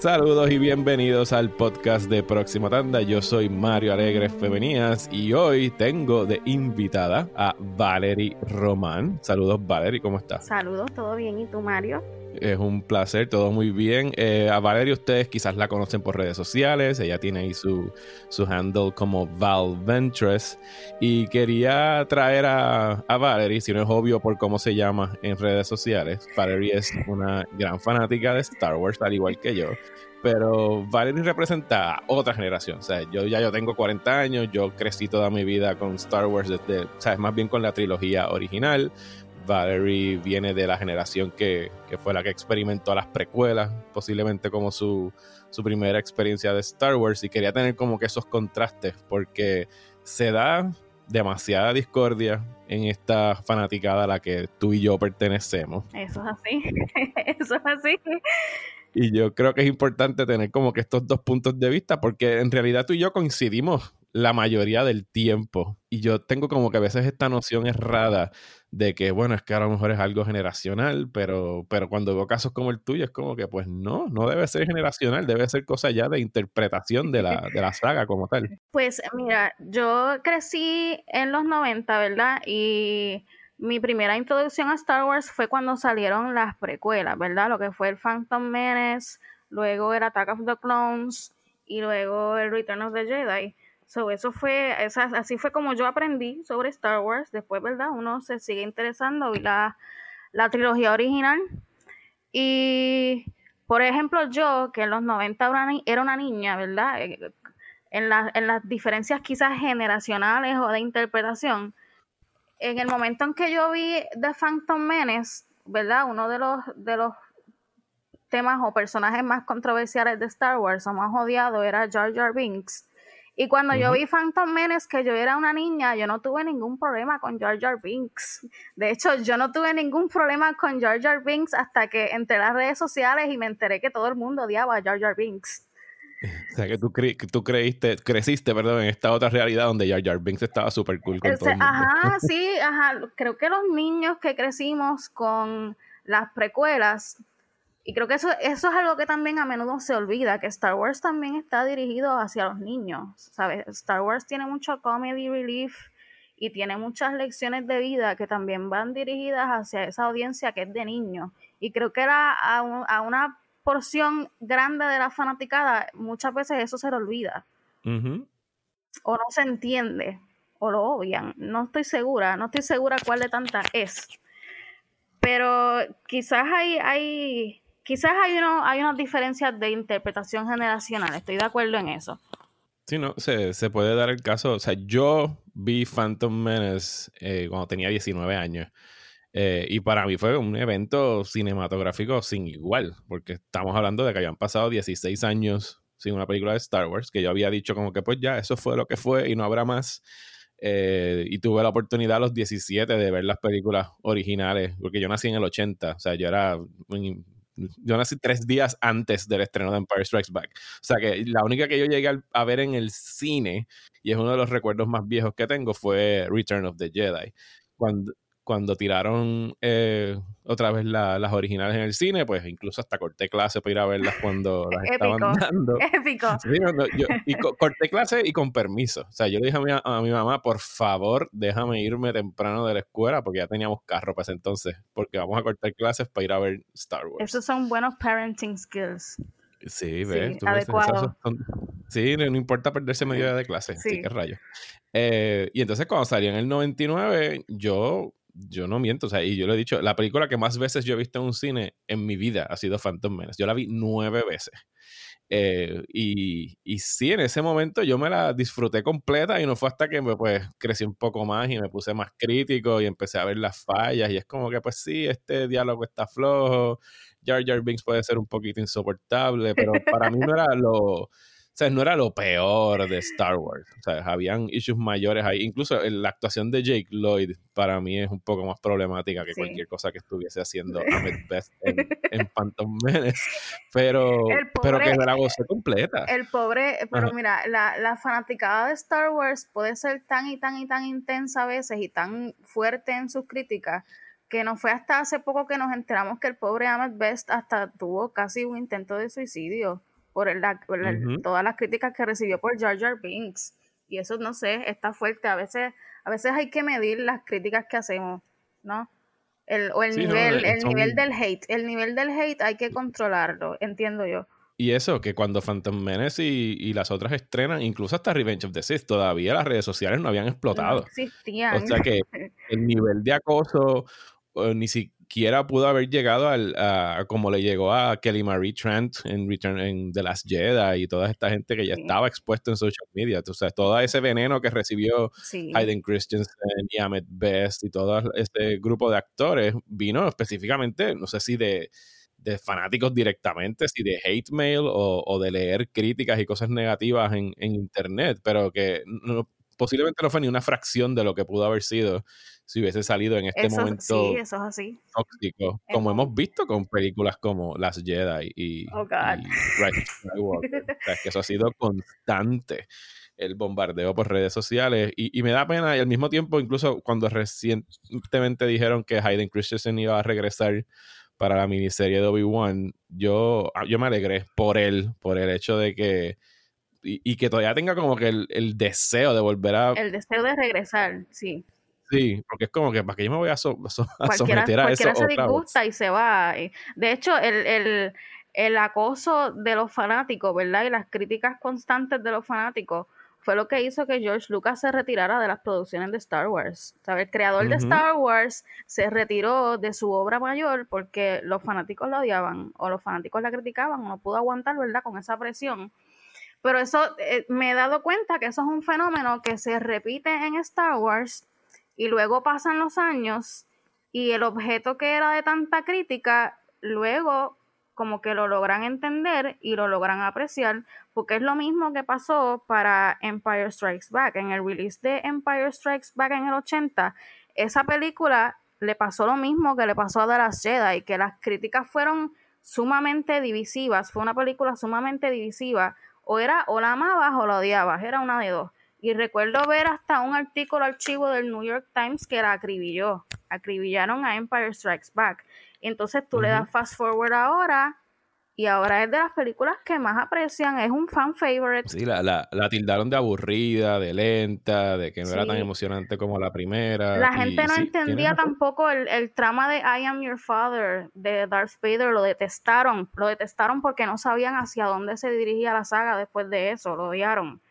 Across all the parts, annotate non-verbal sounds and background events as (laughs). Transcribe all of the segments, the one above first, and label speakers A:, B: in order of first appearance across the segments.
A: Saludos y bienvenidos al podcast de Próxima Tanda. Yo soy Mario Alegre Femenías y hoy tengo de invitada a Valerie Román. Saludos Valerie, ¿cómo estás?
B: Saludos, ¿todo bien? ¿Y tú Mario?
A: Es un placer, todo muy bien. Eh, a Valerie ustedes quizás la conocen por redes sociales, ella tiene ahí su, su handle como Val Ventress y quería traer a, a Valerie, si no es obvio por cómo se llama en redes sociales, Valerie es una gran fanática de Star Wars, al igual que yo pero Valerie representa a otra generación. O sea, yo ya yo tengo 40 años, yo crecí toda mi vida con Star Wars desde, o más bien con la trilogía original. Valerie viene de la generación que, que, fue la que experimentó las precuelas, posiblemente como su, su primera experiencia de Star Wars, y quería tener como que esos contrastes, porque se da demasiada discordia en esta fanaticada a la que tú y yo pertenecemos.
B: Eso es así, (laughs) eso es así.
A: Y yo creo que es importante tener como que estos dos puntos de vista, porque en realidad tú y yo coincidimos la mayoría del tiempo. Y yo tengo como que a veces esta noción errada de que, bueno, es que a lo mejor es algo generacional, pero, pero cuando veo casos como el tuyo es como que, pues no, no debe ser generacional, debe ser cosa ya de interpretación de la, de la saga como tal.
B: Pues mira, yo crecí en los 90, ¿verdad? Y mi primera introducción a Star Wars fue cuando salieron las precuelas, ¿verdad? Lo que fue el Phantom Menace, luego el Attack of the Clones y luego el Return of the Jedi. So, eso fue, así fue como yo aprendí sobre Star Wars. Después, ¿verdad? Uno se sigue interesando, vi la, la trilogía original. Y, por ejemplo, yo, que en los 90 era una niña, ¿verdad? Eh, en, en las diferencias quizás generacionales o de interpretación, en el momento en que yo vi The Phantom Menace, ¿verdad? Uno de los, de los temas o personajes más controversiales de Star Wars o más odiado era Jar Jar Binks. Y cuando yo vi Phantom Menace, que yo era una niña, yo no tuve ningún problema con Jar Jar Binks. De hecho, yo no tuve ningún problema con Jar Jar Binks hasta que entré a las redes sociales y me enteré que todo el mundo odiaba a Jar Jar Binks.
A: O sea, que tú, tú creíste, creciste, perdón, en esta otra realidad donde Jar Jar Binks estaba súper cool con todo el mundo.
B: Ajá, (laughs) sí, ajá. Creo que los niños que crecimos con las precuelas, y creo que eso, eso es algo que también a menudo se olvida, que Star Wars también está dirigido hacia los niños, ¿sabes? Star Wars tiene mucho comedy relief y tiene muchas lecciones de vida que también van dirigidas hacia esa audiencia que es de niños. Y creo que era a, a una porción grande de la fanaticada, muchas veces eso se le olvida. O no se entiende, o lo obvian. No estoy segura, no estoy segura cuál de tantas es. Pero quizás hay, hay quizás hay, uno, hay unas diferencias de interpretación generacional, estoy de acuerdo en eso.
A: Sí, no, se, se puede dar el caso. O sea, yo vi Phantom Menace eh, cuando tenía 19 años. Eh, y para mí fue un evento cinematográfico sin igual, porque estamos hablando de que habían pasado 16 años sin una película de Star Wars, que yo había dicho como que pues ya, eso fue lo que fue y no habrá más. Eh, y tuve la oportunidad a los 17 de ver las películas originales, porque yo nací en el 80, o sea, yo era... Yo nací tres días antes del estreno de Empire Strikes Back. O sea que la única que yo llegué a ver en el cine, y es uno de los recuerdos más viejos que tengo, fue Return of the Jedi. Cuando, cuando tiraron eh, otra vez las originales en el cine, pues incluso hasta corté clase para ir a verlas cuando las (laughs) estaban dando. (laughs)
B: Épico.
A: y corté clase y con permiso. O sea, yo le dije a mi, a mi, mamá, por favor, déjame irme temprano de la escuela porque ya teníamos carro para ese entonces, porque vamos a cortar clases para ir a ver Star Wars.
B: Esos son buenos parenting skills.
A: Sí, ves. Sí, no, importa perderse media hora de clase. Sí, qué rayo. Eh, y entonces cuando salió en el 99, yo yo no miento, o sea, y yo lo he dicho, la película que más veces yo he visto en un cine en mi vida ha sido Phantom Menace. Yo la vi nueve veces. Eh, y, y, sí, en ese momento yo me la disfruté completa y no fue hasta que pues crecí un poco más y me puse más crítico y empecé a ver las fallas y es como que pues sí, este diálogo está flojo, Jar Jar Binks puede ser un poquito insoportable, pero para mí no era lo sea, no era lo peor de Star Wars. O sea, habían issues mayores ahí. Incluso la actuación de Jake Lloyd para mí es un poco más problemática que cualquier cosa que estuviese haciendo (laughs) Ahmed Best en, en Phantom Menace. Pero, pero que la gocé completa.
B: El pobre, pero mira, la, la fanaticada de Star Wars puede ser tan y tan y tan intensa a veces y tan fuerte en sus críticas que no fue hasta hace poco que nos enteramos que el pobre Ahmed Best hasta tuvo casi un intento de suicidio por, el, todas las críticas que recibió por Jar Jar Binks. Y eso, no sé, está fuerte. A veces, a veces hay que medir las críticas que hacemos, ¿no? El, o el nivel, el nivel del hate. El nivel del hate hay que controlarlo, entiendo yo.
A: Y eso, que cuando Phantom Menace y, las otras estrenan, incluso hasta Revenge of the Sith, todavía las redes sociales no habían explotado.
B: No existían.
A: O sea que (laughs) el nivel de acoso ni siquiera pudo haber llegado al, a, como le llegó a Kelly Marie Trent en Return en The Last Jedi y toda esta gente que ya estaba expuesta en social media. O sea, todo ese veneno que recibió Hayden Christensen y Ahmed Best y todo este grupo de actores vino específicamente, no sé si de de fanáticos directamente, si de hate mail o, de leer críticas y cosas negativas en, internet, pero que posiblemente no fue ni una fracción de lo que pudo haber sido si hubiese salido en este momento
B: sí, eso es así.
A: tóxico, como hemos visto con películas como Las Jedi y,
B: oh,
A: Skywalker. que eso ha sido constante el bombardeo por redes sociales y, y, me da pena y al mismo tiempo incluso cuando recientemente dijeron que Hayden Christensen iba a regresar para la miniserie de Obi-Wan, yo, ah, yo me alegré por él, por el hecho de que. Y, que todavía tenga como que el, deseo de volver a.
B: El deseo de regresar, sí.
A: Sí, porque es como que para que yo me voy a, someter a eso.
B: Cualquiera se disgusta y se va. De hecho, el, el, el acoso de los fanáticos, ¿verdad? Y las críticas constantes de los fanáticos fue lo que hizo que George Lucas se retirara de las producciones de Star Wars. El creador de Star Wars se retiró de su obra mayor porque los fanáticos lo odiaban o los fanáticos la criticaban o no pudo aguantar, ¿verdad? Con esa presión. Pero eso eh, me he dado cuenta que eso es un fenómeno que se repite en Star Wars y luego pasan los años y el objeto que era de tanta crítica luego como que lo logran entender y lo logran apreciar, porque es lo mismo que pasó para Empire Strikes Back. En el release de Empire Strikes Back en el 80, esa película le pasó lo mismo que le pasó a The Last Jedi, que las críticas fueron sumamente divisivas, fue una película sumamente divisiva, o era o la amabas o la odiabas, era una de dos. Y recuerdo ver hasta un artículo archivo del New York Times que la acribilló, acribillaron a Empire Strikes Back. Entonces tú le das fast forward ahora y ahora es de las películas que más aprecian, es un fan favorite.
A: Sí, la, la, la tildaron de aburrida, de lenta, de que no era tan emocionante como la primera.
B: La gente no entendía tampoco el, el, trama de I Am Your Father de Darth Vader, lo detestaron, lo detestaron porque no sabían hacia dónde se dirigía la saga después de eso, lo odiaron.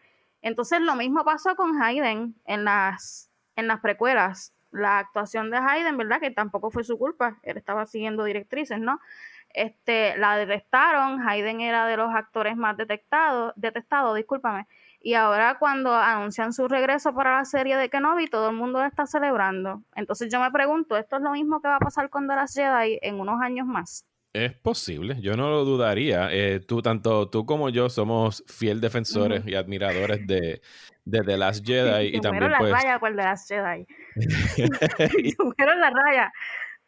B: Entonces lo mismo pasó con Hayden en las, en las precuelas la actuación de Hayden, ¿verdad? Que tampoco fue su culpa, él estaba siguiendo directrices, ¿no? Este, la detestaron, Hayden era de los actores más detectados, detestados, discúlpame, y ahora cuando anuncian su regreso para la serie de Kenobi, todo el mundo está celebrando. Entonces yo me pregunto, ¿esto es lo mismo que va a pasar con The Last Jedi en unos años más?
A: Es posible, yo no lo dudaría. Eh, tú, tanto tú como yo somos fiel defensores y admiradores de, de The Last (laughs) Jedi. y también,
B: la
A: pues...
B: raya por The Last Jedi. (laughs) (laughs) la raya.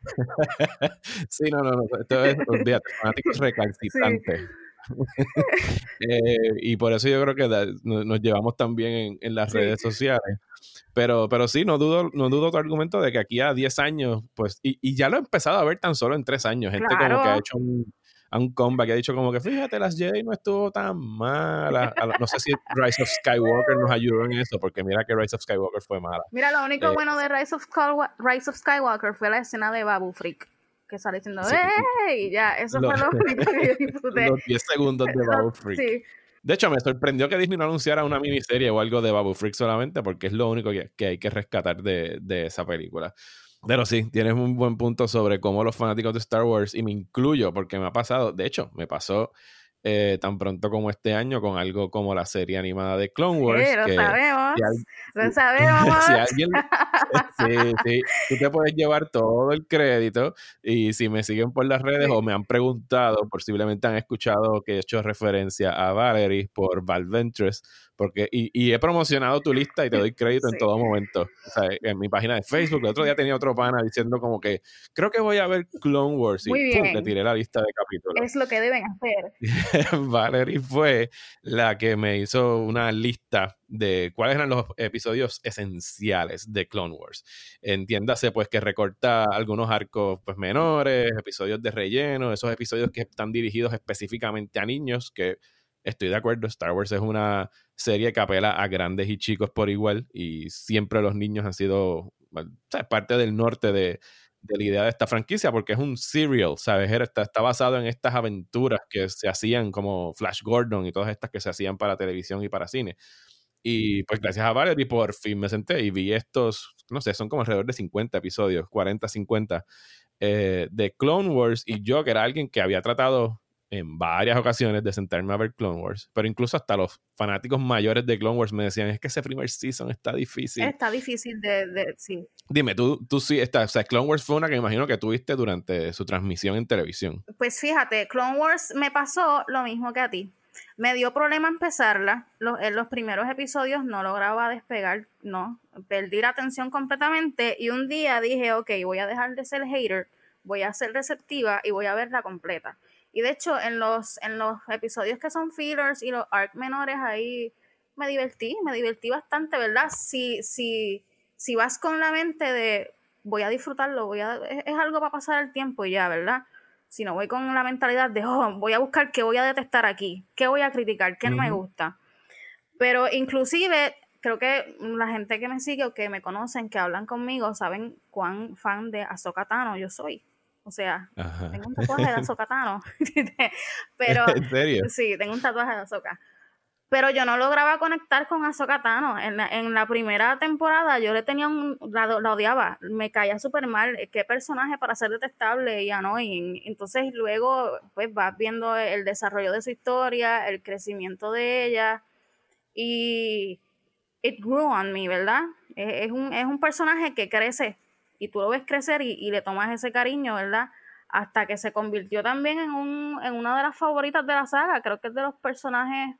B: (laughs)
A: sí, no, no, no. Esto es, olvídate, fanáticos (laughs) recalcitrantes. (laughs) Eh, y por eso yo creo que nos llevamos también en, en las redes sociales. Pero, pero sí, no dudo, no dudo tu argumento de que aquí a 10 años, pues, y, y ya lo he empezado a ver tan solo en 3 años. Gente como que ha hecho un, a un comeback que ha dicho como que fíjate, las Jedi no estuvo tan mala. No sé si Rise of Skywalker nos ayudó en eso, porque mira que Rise of Skywalker fue mala.
B: Mira, lo único eh, bueno de Rise of, Rise of Skywalker fue la escena de Babu Freak que sale diciendo ¡Ey! Ya, eso fue lo (laughs) único que yo disfruté.
A: Los 10 segundos de Babu Freak. (laughs) Sí. De hecho, me sorprendió que Disney no anunciara una miniserie o algo de Babu Freak solamente, porque es lo único que, que hay que rescatar de, de esa película. Pero sí, tienes un buen punto sobre cómo los fanáticos de Star Wars, y me incluyo porque me ha pasado, de hecho, me pasó eh, tan pronto como este año con algo como la serie animada de Clone Wars.
B: Sí, lo sabemos. lo sabemos.
A: si alguien, (laughs) sí, sí, tú te puedes llevar todo el crédito y si me siguen por las redes o me han preguntado, posiblemente han escuchado que he hecho referencia a Valerie por Val Ventures, porque, y, he promocionado tu lista y te doy crédito en todo momento. O sea, en mi página de Facebook, el otro día tenía otro pana diciendo como que creo que voy a ver Clone Wars y Muy le tiré la lista de capítulos.
B: Es lo que deben hacer. (laughs)
A: Valerie fue la que me hizo una lista de cuáles eran los episodios esenciales de Clone Wars. Entiéndase pues que recorta algunos arcos pues menores, episodios de relleno, esos episodios que están dirigidos específicamente a niños que estoy de acuerdo, Star Wars es una serie que apela a grandes y chicos por igual y siempre los niños han sido parte del norte de, la idea de esta franquicia porque es un serial, ¿sabes? Está, está, basado en estas aventuras que se hacían como Flash Gordon y todas estas que se hacían para televisión y para cine. Y pues gracias a Valerie por fin me senté y vi estos, no sé, son como alrededor de 50 episodios, 40, 50, eh, de Clone Wars y yo que era alguien que había tratado en varias ocasiones de sentarme a ver Clone Wars, pero incluso hasta los fanáticos mayores de Clone Wars me decían, es que ese primer season está difícil.
B: Está difícil de, de sí.
A: Dime, tú, tú sí, está, o sea, Clone Wars fue una que me imagino que tuviste durante su transmisión en televisión.
B: Pues fíjate, Clone Wars me pasó lo mismo que a ti. Me dio problema empezarla. en los primeros episodios no lograba despegar, no. Perdí la atención completamente y un día dije, ok, voy a dejar de ser hater, voy a ser receptiva y voy a verla completa. Y de hecho, en los, en los episodios que son fillers y los arc menores, ahí me divertí, me divertí bastante, ¿verdad? Si, si, si vas con la mente de voy a disfrutarlo, voy a, es, algo para pasar el tiempo y ya, ¿verdad? Si no voy con la mentalidad de, oh, voy a buscar qué voy a detestar aquí, qué voy a criticar, qué no me gusta. Pero inclusive, creo que la gente que me sigue o que me conocen, que hablan conmigo, saben cuán fan de Ahsoka Tano yo soy. O sea, tengo un tatuaje de Ahsoka Tano. (laughs) (laughs) Pero, ¿En serio? Sí, tengo un tatuaje de Ahsoka. Pero yo no lograba conectar con Ahsoka Tano. En la, en la primera temporada yo le tenía un... La, odiaba. Me caía súper mal. Qué personaje para ser detestable y annoying. Entonces luego pues vas viendo el desarrollo de su historia, el crecimiento de ella. Y... It grew on me, ¿verdad? Es, es un, es un personaje que crece y tú lo ves crecer y, le tomas ese cariño, ¿verdad? Hasta que se convirtió también en, un, en una de las favoritas de la saga, creo que es de los personajes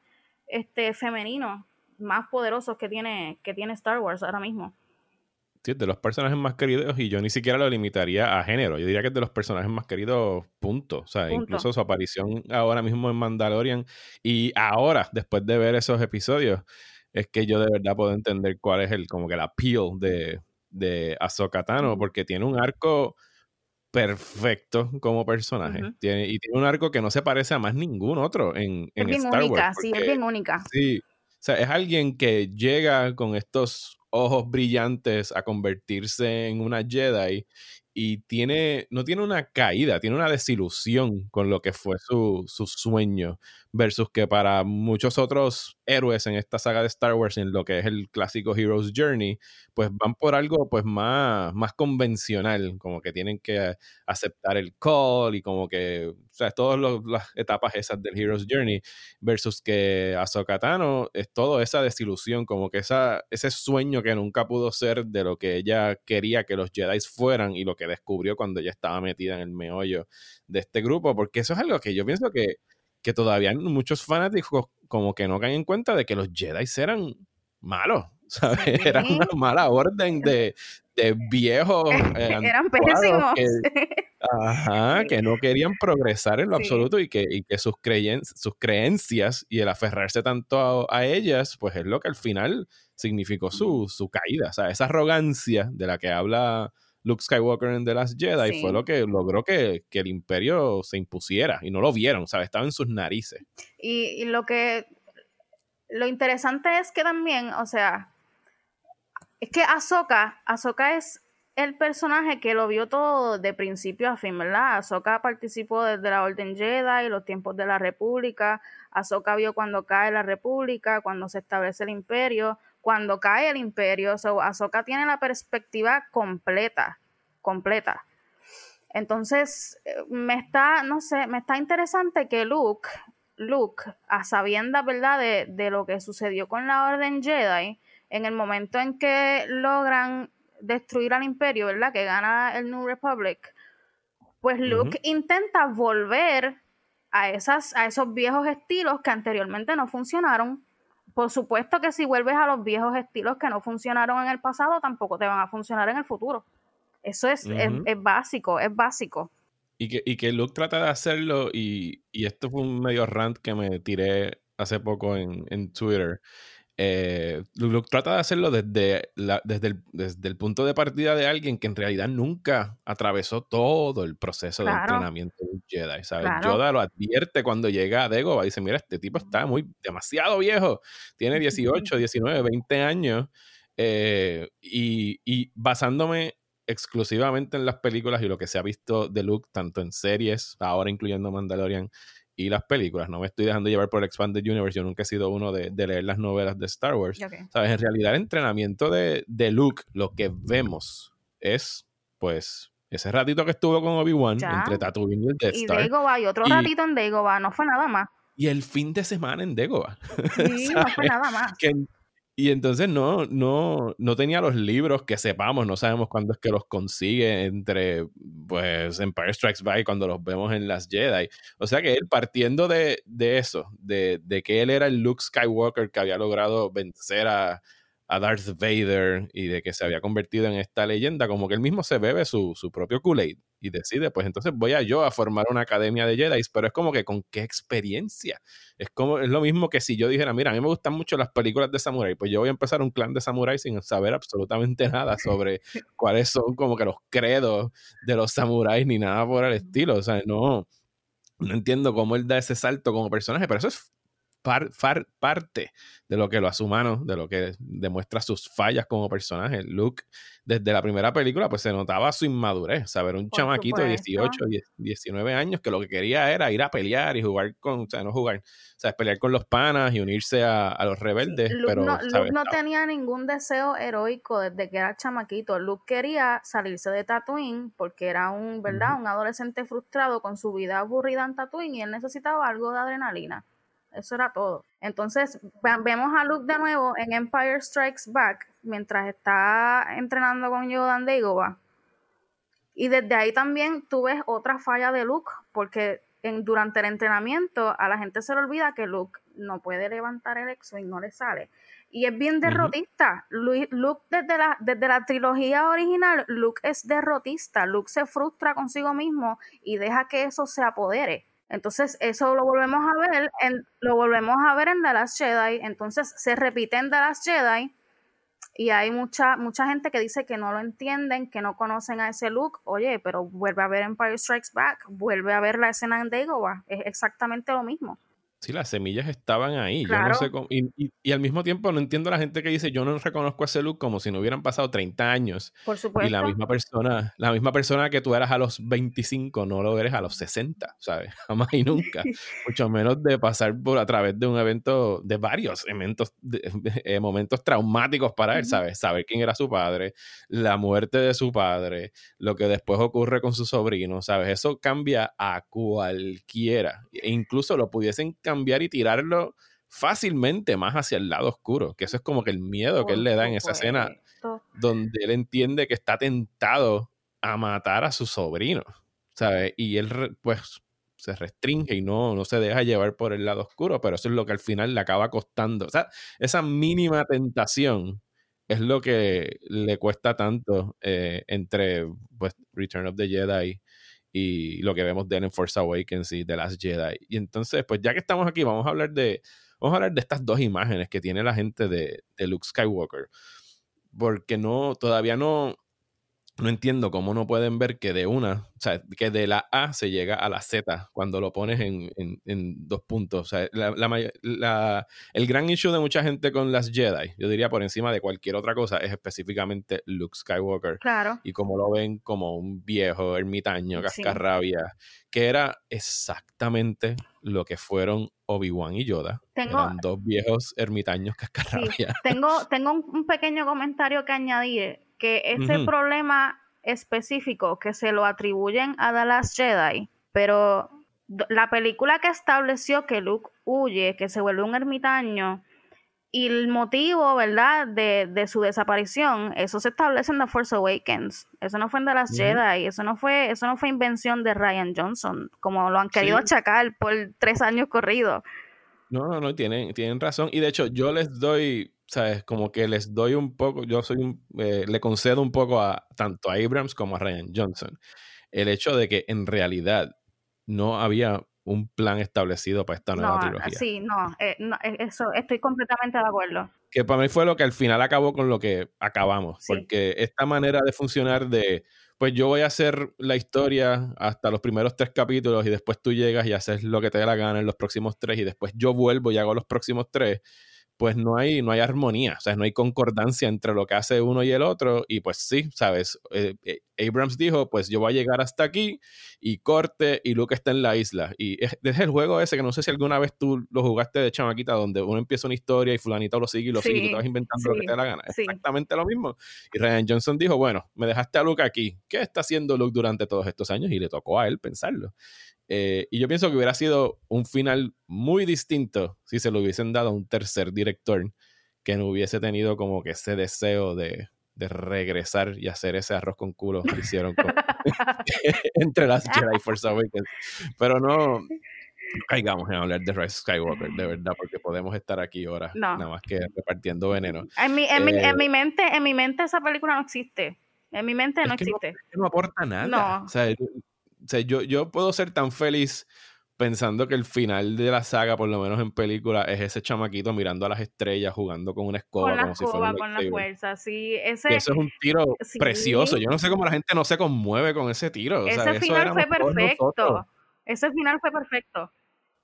B: este, femeninos más poderosos que tiene, que tiene Star Wars ahora mismo.
A: Sí, de los personajes más queridos y yo ni siquiera lo limitaría a género. Yo diría que es de los personajes más queridos, punto. O sea, incluso su aparición ahora mismo en Mandalorian y ahora, después de ver esos episodios, es que yo de verdad puedo entender cuál es el, como que el appeal de, de Ahsoka Tano, porque tiene un arco perfecto como personaje. tiene, y tiene un arco que no se parece a más ningún otro en, en
B: es bien única, sí, es bien única.
A: Sí, o sea, es alguien que llega con estos ojos brillantes a convertirse en una Jedi y tiene, no tiene una caída, tiene una desilusión con lo que fue su, su, sueño, versus que para muchos otros héroes en esta saga de Star Wars, en lo que es el clásico Hero's Journey, pues van por algo pues más, más convencional, como que tienen que aceptar el call y como que, o sea, todas las etapas esas del Hero's Journey, versus que Ahsoka Tano es toda esa desilusión, como que esa, ese sueño que nunca pudo ser de lo que ella quería que los Jedi fueran y lo que descubrió cuando ella estaba metida en el meollo de este grupo, porque eso es algo que yo pienso que que todavía muchos fanáticos como que no caen en cuenta de que los Jedi eran malos, (laughs) ¿sabes? Eran una mala orden de, de viejos. (laughs)
B: Eh, eran pésimos.
A: Que, (laughs) ajá, que no querían progresar en lo absoluto y que, y que sus, sus creencias y el aferrarse tanto a, ellas, pues es lo que al final significó su, su caída. O sea, esa arrogancia de la que habla Luke Skywalker en The Last Jedi fue lo que logró que, el imperio se impusiera y no lo vieron, ¿sabes? Estaba en sus narices.
B: Y, lo que, lo interesante es que también, o sea, es que Ahsoka, Ahsoka es el personaje que lo vio todo de principio a fin, ¿verdad? Ahsoka participó desde la Orden Jedi, los tiempos de la República, Ahsoka vio cuando cae la República, cuando se establece el imperio, cuando cae el imperio, so, Ahsoka tiene la perspectiva completa, completa. Entonces, eh, me está, no sé, me está interesante que Luke, Luke, a sabiendas, ¿verdad?, de, de lo que sucedió con la Orden Jedi, en el momento en que logran destruir al imperio, ¿verdad?, que gana el New Republic, pues Luke intenta volver a, esas, a esos viejos estilos que anteriormente no funcionaron por supuesto que si vuelves a los viejos estilos que no funcionaron en el pasado, tampoco te van a funcionar en el futuro. Eso es, es, básico, es básico.
A: Y que, y que Luke trata de hacerlo, y, esto fue un medio rant que me tiré hace poco en, Twitter. Eh, Luke trata de hacerlo desde, desde, el, desde, el, punto de partida de alguien que en realidad nunca atravesó todo el proceso de entrenamiento de un Jedi, ¿sabes? Yoda lo advierte cuando llega a Dagobah, dice, mira, este tipo está muy, demasiado viejo, tiene 18, 19, 20 años, eh, y, y basándome exclusivamente en las películas y lo que se ha visto de Luke, tanto en series, ahora incluyendo Mandalorian, y las películas. No me estoy dejando llevar por el Expanded Universe. Yo nunca he sido uno de, leer las novelas de Star Wars. ¿Sabes? En realidad, el entrenamiento de, de, Luke, lo que vemos es, pues, ese ratito que estuvo con Obi-Wan entre Tatooine y el Death Star.
B: Y Dagobah, y otro ratito en Dagobah. No fue nada más.
A: Y el fin de semana en Dagobah. (laughs)
B: Sí, no fue nada más.
A: Y entonces no, no, no tenía los libros que sepamos, no sabemos cuándo es que los consigue entre, pues, Empire Strikes Back cuando los vemos en las Jedi. O sea que él partiendo de, de eso, de, de, que él era el Luke Skywalker que había logrado vencer a, a Darth Vader y de que se había convertido en esta leyenda, como que él mismo se bebe su, su propio Kool-Aid y decide, pues entonces voy a yo a formar una academia de Jedi, pero es como que con qué experiencia. Es como es lo mismo que si yo dijera, mira, a mí me gustan mucho las películas de samurai, pues yo voy a empezar un clan de samurai sin saber absolutamente nada sobre (laughs) cuáles son como que los credos de los samuráis ni nada por el estilo, o sea, no no entiendo cómo él da ese salto como personaje, pero eso es parte de lo que lo hace humano, de lo que demuestra sus fallas como personaje. Luke, desde la primera película, pues se notaba su inmadurez, saber un chamaquito de 18, 19 años que lo que quería era ir a pelear y jugar con, o sea, no jugar, o sea, pelear con los panas y unirse a, los rebeldes.
B: Luke
A: pero,
B: no, Luke no tenía ningún deseo heroico desde que era chamaquito. Luke quería salirse de Tatooine porque era un, ¿verdad? Un adolescente frustrado con su vida aburrida en Tatooine y él necesitaba algo de adrenalina. Eso era todo. Entonces, vemos a Luke de nuevo en Empire Strikes Back mientras está entrenando con Yoda en Dagobah. Y desde ahí también tú ves otra falla de Luke, porque en, durante el entrenamiento a la gente se le olvida que Luke no puede levantar el X-Wing, no le sale. Y es bien derrotista. Luke, desde, la, desde la trilogía original, Luke es derrotista. Luke se frustra consigo mismo y deja que eso se apodere. Entonces, eso lo volvemos a ver en, lo volvemos a ver en The Last Jedi. Entonces, se repite en The Last Jedi. Y hay mucha, mucha gente que dice que no lo entienden, que no conocen a ese look. Oye, pero vuelve a ver Empire Strikes Back, vuelve a ver la escena en Dagobah. Es exactamente lo mismo.
A: Sí, las semillas estaban ahí. Yo no sé cómo, y, al mismo tiempo no entiendo a la gente que dice yo no reconozco ese look como si no hubieran pasado 30 años.
B: Por supuesto.
A: Y la misma persona, la misma persona que tú eras a los 25 no lo eres a los 60, ¿sabes? (laughs) Jamás y nunca. (laughs) Mucho menos de pasar por a través de un evento, de varios eventos, de, eh, momentos traumáticos para él, ¿sabes? Saber quién era su padre, la muerte de su padre, lo que después ocurre con su sobrino, ¿sabes? Eso cambia a cualquiera. E incluso lo pudiesen cambiar cambiar y tirarlo fácilmente más hacia el lado oscuro, que eso es como que el miedo que él le da en esa escena donde él entiende que está tentado a matar a su sobrino, ¿sabes? Y él pues se restringe y no, no se deja llevar por el lado oscuro, pero eso es lo que al final le acaba costando. O sea, esa mínima tentación es lo que le cuesta tanto eh, entre pues, Return of the Jedi y lo que vemos de él en Force Awakens y The Last Jedi. Y entonces, pues ya que estamos aquí, vamos a hablar de, vamos a hablar de estas dos imágenes que tiene la gente de, de Luke Skywalker. Porque no, todavía no, no entiendo cómo no pueden ver que de una, o sea, que de la A se llega a la Z cuando lo pones en, dos puntos. O sea, el gran issue de mucha gente con las Jedi, yo diría por encima de cualquier otra cosa, es específicamente Luke Skywalker.
B: Claro.
A: Y como lo ven como un viejo ermitaño, cascarrabia, que era exactamente lo que fueron Obi-Wan y Yoda. Tengo, Eran dos viejos ermitaños (laughs) cascarrabia.
B: tengo, tengo un pequeño comentario que añadir que ese problema específico que se lo atribuyen a The Last Jedi, pero la película que estableció que Luke huye, que se vuelve un ermitaño, y el motivo, ¿verdad?, de, su desaparición, eso se establece en The Force Awakens. Eso no fue en The Last Jedi, eso no fue, eso no fue invención de Ryan Johnson, como lo han querido achacar por tres años corridos.
A: No, no, no, tienen, tienen razón. Y de hecho, yo les doy ¿sabes? Como que les doy un poco, yo soy un, eh, le concedo un poco a tanto a Abrams como a Ryan Johnson. El hecho de que en realidad no había un plan establecido para esta nueva trilogía.
B: Sí, no, eh, no, eh, eso estoy completamente de acuerdo.
A: que para mí fue lo que al final acabó con lo que acabamos, porque esta manera de funcionar de, pues yo voy a hacer la historia hasta los primeros tres capítulos y después tú llegas y haces lo que te dé la gana en los próximos tres y después yo vuelvo y hago los próximos tres pues no hay, no hay armonía, o sea, no hay concordancia entre lo que hace uno y el otro, y pues sí, sabes, eh, eh, Abrams dijo, pues yo voy a llegar hasta aquí, y corte, y Luke está en la isla, y es, el juego ese que no sé si alguna vez tú lo jugaste de chamaquita, donde uno empieza una historia y fulanito lo sigue y lo sigue, y tú te vas inventando lo que te da la gana, exactamente lo mismo, y Ryan Johnson dijo, bueno, me dejaste a Luke aquí, ¿qué está haciendo Luke durante todos estos años? Y le tocó a él pensarlo. Eh, y yo pienso que hubiera sido un final muy distinto si se lo hubiesen dado a un tercer director que no hubiese tenido como que ese deseo de, regresar y hacer ese arroz con culo que (laughs) hicieron (laughs) entre las Jedi Force Awakens. Pero no caigamos en hablar de Rise Skywalker, de verdad, porque podemos estar aquí ahora nada más que repartiendo veneno.
B: En mi, en, mi, en mi, eh, mente, en mi mente esa película no existe. En mi mente no existe.
A: No, aporta nada. No. O sea, o sea, yo, yo puedo ser tan feliz pensando que el final de la saga, por lo menos en película, es ese chamaquito mirando a las estrellas, jugando con una escoba.
B: Con la
A: como
B: escoba, si fuera con la fuerza, sí. Ese,
A: eso es un tiro precioso. Yo no sé cómo la gente no se conmueve con ese tiro.
B: Ese final fue perfecto. Ese final fue perfecto.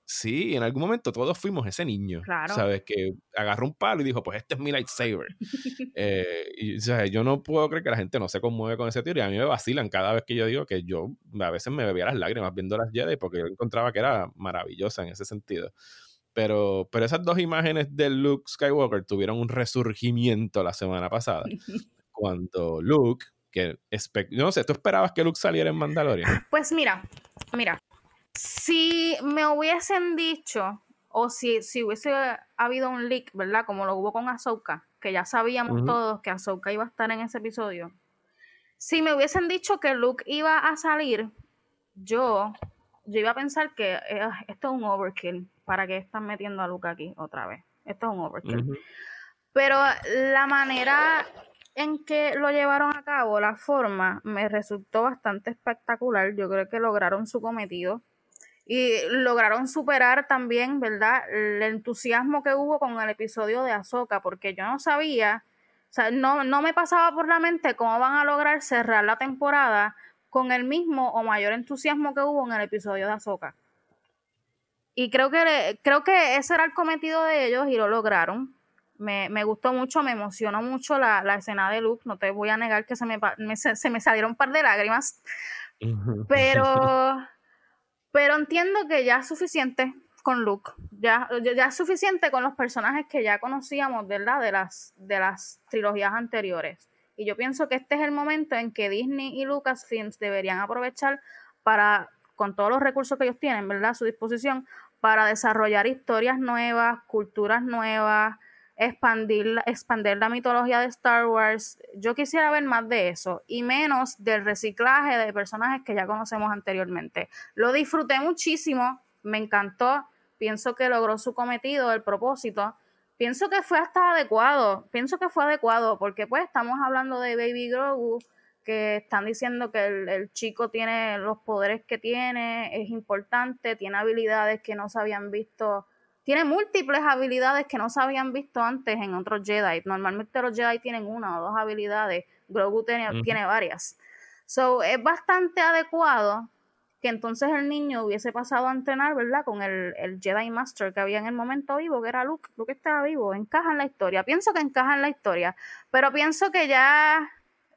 A: Sí, en algún momento todos fuimos ese niño, claro. ¿sabes? Que agarró un palo y dijo, pues este es mi lightsaber. (laughs) eh, y, ¿sabes? Yo no puedo creer que la gente no se conmueve con ese tiro y a mí me vacilan cada vez que yo digo que yo a veces me bebía las lágrimas viendo las Jedi porque yo encontraba que era maravillosa en ese sentido. Pero, pero esas dos imágenes de Luke Skywalker tuvieron un resurgimiento la semana pasada. (laughs) cuando Luke, que no sé, ¿tú esperabas que Luke saliera en Mandalorian?
B: Pues mira, mira, si me hubiesen dicho, o si, si hubiese habido un leak, ¿verdad? Como lo hubo con Ahsoka, que ya sabíamos todos que Ahsoka iba a estar en ese episodio. Si me hubiesen dicho que Luke iba a salir, yo, yo iba a pensar que eh, esto es un overkill. ¿Para qué están metiendo a Luke aquí otra vez? Esto es un overkill. Pero la manera en que lo llevaron a cabo, la forma, me resultó bastante espectacular. Yo creo que lograron su cometido y lograron superar también, ¿verdad?, el entusiasmo que hubo con el episodio de Ahsoka, porque yo no sabía, o sea, no, no me pasaba por la mente cómo van a lograr cerrar la temporada con el mismo o mayor entusiasmo que hubo en el episodio de Ahsoka. Y creo que, creo que ese era el cometido de ellos y lo lograron. Me, gustó mucho, me emocionó mucho la, escena de Luke. No te voy a negar que se me, se me salieron un par de lágrimas. Pero (laughs) pero entiendo que ya es suficiente con Luke. Ya, ya es suficiente con los personajes que ya conocíamos, ¿verdad? De las, de las trilogías anteriores. Y yo pienso que este es el momento en que Disney y Lucasfilms deberían aprovechar para, con todos los recursos que ellos tienen, ¿verdad? A su disposición, para desarrollar historias nuevas, culturas nuevas, expandir, expandir la mitología de Star Wars. Yo quisiera ver más de eso y menos del reciclaje de personajes que ya conocemos anteriormente. Lo disfruté muchísimo, me encantó, pienso que logró su cometido, el propósito. Pienso que fue hasta adecuado, pienso que fue adecuado porque pues estamos hablando de Baby Grogu, que están diciendo que el, el, chico tiene los poderes que tiene, es importante, tiene habilidades que no se habían visto tiene múltiples habilidades que no se habían visto antes en otros Jedi. Normalmente los Jedi tienen una o dos habilidades. Grogu tiene, tiene varias. So, es bastante adecuado que entonces el niño hubiese pasado a entrenar, ¿verdad? Con el, el, Jedi Master que había en el momento vivo, que era Luke. Luke estaba vivo, encaja en la historia. Pienso que encaja en la historia, pero pienso que ya,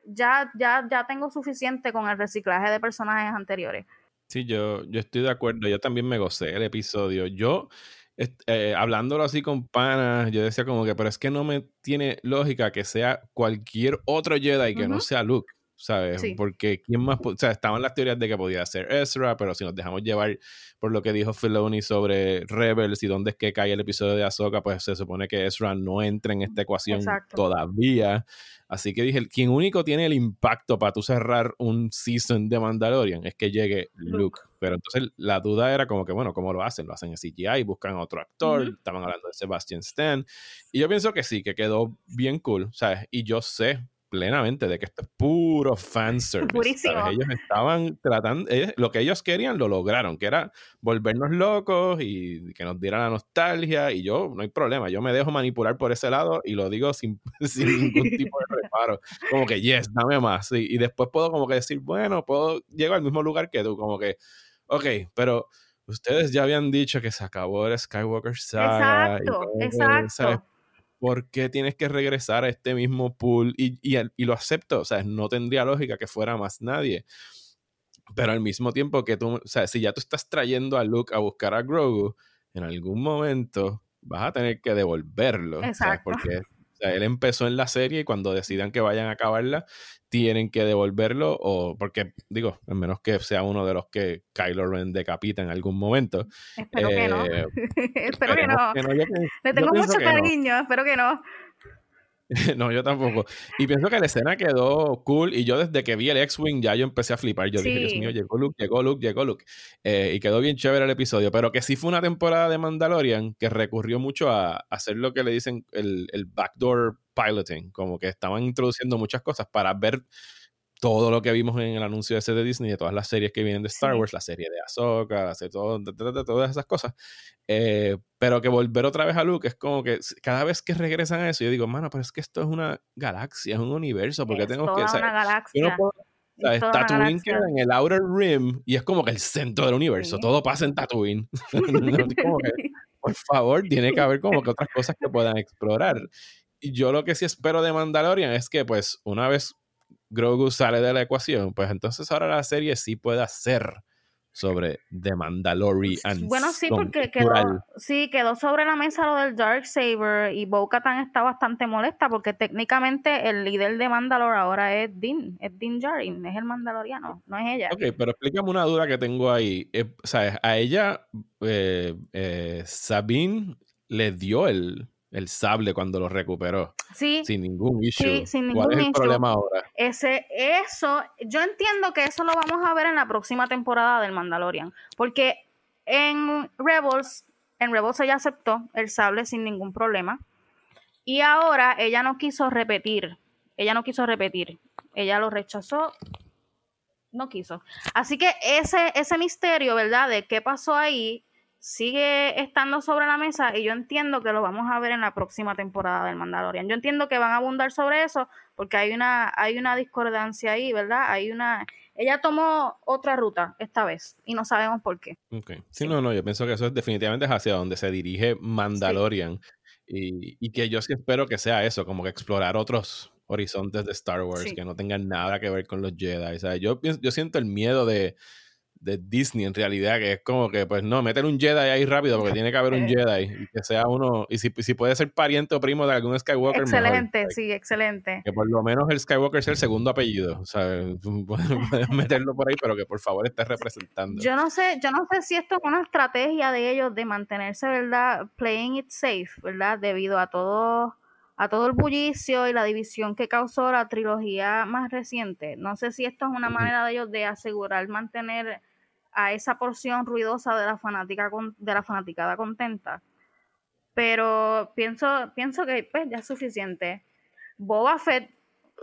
B: ya, ya, ya tengo suficiente con el reciclaje de personajes anteriores.
A: Sí, yo, yo estoy de acuerdo. Yo también me gocé el episodio. Yo eh, hablándolo así con panas, yo decía como que, pero es que no me tiene lógica que sea cualquier otro Jedi que no sea Luke. ¿sabes? Porque quién más, o sea, estaban las teorías de que podía ser Ezra, pero si nos dejamos llevar por lo que dijo Filoni sobre Rebels y dónde es que cae el episodio de Ahsoka, pues se supone que Ezra no entra en esta ecuación todavía. Así que dije, quien único tiene el impacto para tú cerrar un season de Mandalorian es que llegue Luke. Pero entonces la duda era como que, bueno, ¿cómo lo hacen? ¿Lo hacen en CGI? ¿Buscan a otro actor? Estaban hablando de Sebastian Stan. Y yo pienso que sí, que quedó bien cool, ¿sabes? Y yo sé plenamente de que esto es puro (laughs) fanservice. Purísimo. Ellos estaban tratando, lo que ellos querían lo lograron, que era volvernos locos y que nos diera la nostalgia. Y yo, no hay problema, yo me dejo manipular por ese lado y lo digo sin, (laughs) sin ningún (laughs) tipo de reparo. Como que, yes, dame más. Y, y después puedo como que decir, bueno, puedo llegar al mismo lugar que tú, como que, ok, pero ustedes ya habían dicho que se acabó el Skywalker Saga.
B: Exacto, exacto.
A: ¿Por qué tienes que regresar a este mismo pool? Y, y, lo acepto, o sea, no tendría lógica que fuera más nadie. Pero al mismo tiempo que tú, o sea, si ya tú estás trayendo a Luke a buscar a Grogu, en algún momento vas a tener que devolverlo. Exacto. Porque sea, él empezó en la serie y cuando decidan que vayan a acabarla, tienen que devolverlo o porque, digo, al menos que sea uno de los que Kylo Ren decapita en algún momento.
B: Espero que no. (laughs) Espero que no. Le tengo mucho cariño, espero que no. (laughs)
A: no, yo tampoco. Y pienso que la escena quedó cool. Y yo desde que vi el X-Wing ya yo empecé a flipar. Yo dije, Dios mío, llegó Luke, llegó Luke, llegó Luke. Eh, y quedó bien chévere el episodio. Pero que sí fue una temporada de Mandalorian que recurrió mucho a, hacer lo que le dicen el, el backdoor piloting. Como que estaban introduciendo muchas cosas para ver todo lo que vimos en el anuncio ese de Disney, de todas las series que vienen de Star Wars, la serie de Ahsoka, todo, todas esas cosas. Eh, pero que volver otra vez a Luke es como que cada vez que regresan a eso, yo digo, mano, pero es que esto es una galaxia, es un universo, porque tengo que...
B: una galaxia.
A: Tatooine queda en el Outer Rim y es como que el centro del universo, todo pasa en Tatooine. (laughs) (laughs) por favor, tiene que haber como que otras cosas que puedan explorar. Y yo lo que sí espero de Mandalorian es que, pues, una vez Grogu sale de la ecuación, pues entonces ahora la serie sí puede hacer sobre The Mandalorian.
B: Bueno, sí, porque quedó, sí, quedó sobre la mesa lo del Dark Saber y Bo-Katan está bastante molesta porque técnicamente el líder de Mandalore ahora es Din, es Din Djarin, es el mandaloriano, no es ella.
A: Ok, pero explícame una duda que tengo ahí. Eh, ¿Sabes? A ella, eh, eh, Sabine le dio el, el sable cuando lo recuperó.
B: Sí.
A: Sin ningún issue. sin ningún ¿Cuál es el problema ahora?
B: Ese, eso, yo entiendo que eso lo vamos a ver en la próxima temporada del Mandalorian. Porque en Rebels, en Rebels ella aceptó el sable sin ningún problema. Y ahora ella no quiso repetir. Ella no quiso repetir. Ella lo rechazó. No quiso. Así que ese, ese misterio, ¿verdad? De qué pasó ahí, sigue estando sobre la mesa y yo entiendo que lo vamos a ver en la próxima temporada del Mandalorian. Yo entiendo que van a abundar sobre eso porque hay una hay una discordancia ahí, ¿verdad? Hay una ella tomó otra ruta esta vez y no sabemos por qué.
A: Ok. Sí, no, no, yo pienso que eso es definitivamente hacia donde se dirige Mandalorian y, y, que yo sí espero que sea eso, como que explorar otros horizontes de Star Wars que no tengan nada que ver con los Jedi. O sea, yo, yo siento el miedo de de Disney en realidad, que es como que, pues no, meter un Jedi ahí rápido porque tiene que haber un Jedi y que sea uno, y si, si puede ser pariente o primo de algún Skywalker.
B: Excelente, sí, excelente.
A: Que por lo menos el Skywalker sea el segundo apellido, o sea, (laughs) puedes meterlo por ahí, pero que por favor esté representando.
B: Yo no sé, yo no sé si esto es una estrategia de ellos de mantenerse, ¿verdad? Playing it safe, ¿verdad? Debido a todo a todo el bullicio y la división que causó la trilogía más reciente. No sé si esto es una manera de ellos de asegurar mantener a esa porción ruidosa de la fanática de la fanaticada contenta. Pero pienso, pienso que pues, ya es suficiente. Boba Fett,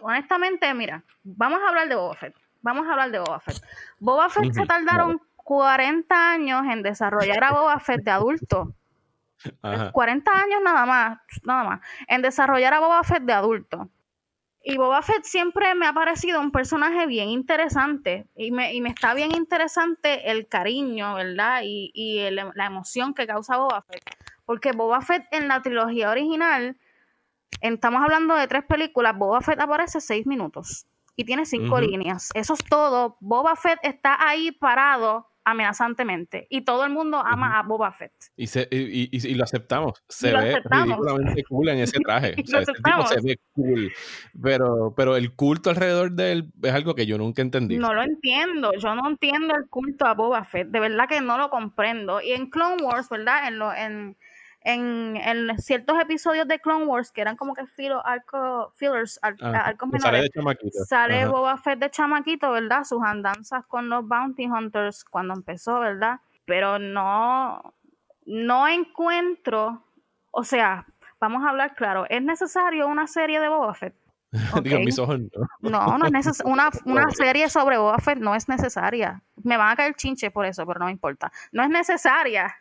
B: honestamente, mira, vamos a hablar de Boba Fett. Vamos a hablar de Boba Fett. Boba Fett se tardaron 40 años en desarrollar a Boba Fett de adulto. 40 años nada más, nada más, en desarrollar a Boba Fett de adulto. Y Boba Fett siempre me ha parecido un personaje bien interesante y me, y me está bien interesante el cariño, ¿verdad? Y, y la emoción que causa Boba Fett. Porque Boba Fett en la trilogía original, estamos hablando de tres películas, Boba Fett aparece seis minutos y tiene cinco líneas. Eso es todo. Boba Fett está ahí parado amenazantemente. Y todo el mundo ama a Boba Fett.
A: Y, se, y, y, lo aceptamos. Se ve ridículamente cool en ese traje. (laughs) o sea, tipo se ve cool. Pero, pero el culto alrededor de él es algo que yo nunca entendí.
B: No lo entiendo. Yo no entiendo el culto a Boba Fett. De verdad que no lo comprendo. Y en Clone Wars, ¿verdad? En, lo, en, en, ciertos episodios de Clone Wars que eran como que filo, arco, fillers, ah,
A: sale
B: Boba Fett de chamaquito, ¿verdad? Sus andanzas con los Bounty Hunters cuando empezó, ¿verdad? Pero no, no encuentro, o sea, vamos a hablar claro, ¿es necesario una serie de Boba Fett? (laughs)
A: Digo, mis ojos
B: no. No, no es necesario. (laughs) Una, una serie sobre Boba Fett no es necesaria. Me van a caer chinches por eso, pero no me importa. No es necesaria.